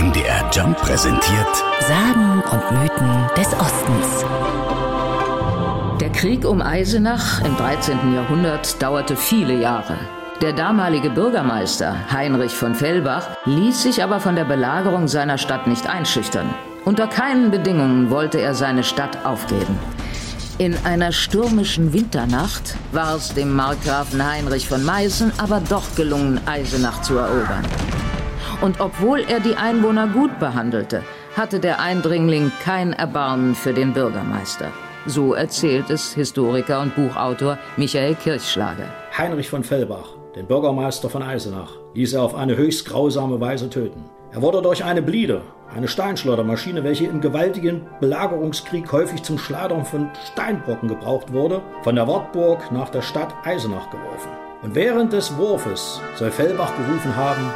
MDR Jump präsentiert Sagen und Mythen des Ostens. Der Krieg um Eisenach im 13. Jahrhundert dauerte viele Jahre. Der damalige Bürgermeister Heinrich von Fellbach ließ sich aber von der Belagerung seiner Stadt nicht einschüchtern. Unter keinen Bedingungen wollte er seine Stadt aufgeben. In einer stürmischen Winternacht war es dem Markgrafen Heinrich von Meißen aber doch gelungen, Eisenach zu erobern. Und obwohl er die Einwohner gut behandelte, hatte der Eindringling kein Erbarmen für den Bürgermeister. So erzählt es Historiker und Buchautor Michael Kirchschlager. Heinrich von Fellbach den Bürgermeister von Eisenach, ließ er auf eine höchst grausame Weise töten. Er wurde durch eine Bliede, eine Steinschleudermaschine, welche im gewaltigen Belagerungskrieg häufig zum Schleudern von Steinbrocken gebraucht wurde, von der Wartburg nach der Stadt Eisenach geworfen. Und während des Wurfes soll Fellbach gerufen haben,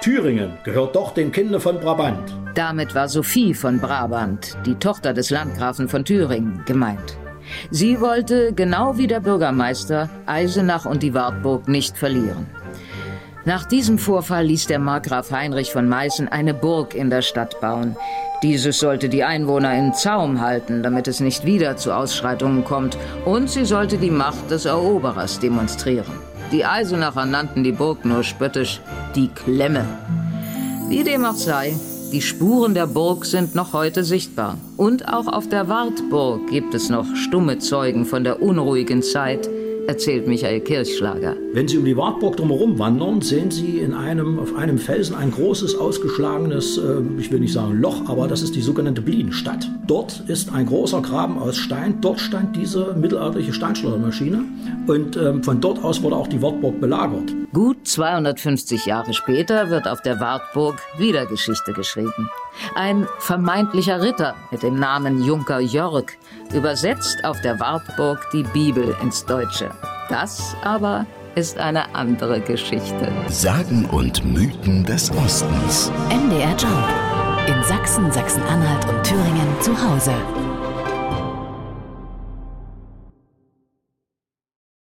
Thüringen gehört doch dem Kinde von Brabant. Damit war Sophie von Brabant, die Tochter des Landgrafen von Thüringen, gemeint. Sie wollte, genau wie der Bürgermeister, Eisenach und die Wartburg nicht verlieren. Nach diesem Vorfall ließ der Markgraf Heinrich von Meißen eine Burg in der Stadt bauen. Dieses sollte die Einwohner in Zaum halten, damit es nicht wieder zu Ausschreitungen kommt, und sie sollte die Macht des Eroberers demonstrieren. Die Eisenacher nannten die Burg nur spöttisch die Klemme. Wie dem auch sei, die Spuren der Burg sind noch heute sichtbar. Und auch auf der Wartburg gibt es noch stumme Zeugen von der unruhigen Zeit, erzählt Michael Kirchschlager. Wenn Sie um die Wartburg drumherum wandern, sehen Sie in einem, auf einem Felsen ein großes, ausgeschlagenes, äh, ich will nicht sagen Loch, aber das ist die sogenannte Bliedenstadt. Dort ist ein großer Graben aus Stein. Dort stand diese mittelalterliche Steinschleudermaschine. Und ähm, von dort aus wurde auch die Wartburg belagert. Gut 250 Jahre später wird auf der Wartburg wieder Geschichte geschrieben. Ein vermeintlicher Ritter mit dem Namen Junker Jörg übersetzt auf der Wartburg die Bibel ins Deutsche. Das aber ist eine andere Geschichte. Sagen und Mythen des Ostens. MDR Job. In Sachsen, Sachsen-Anhalt und Thüringen zu Hause.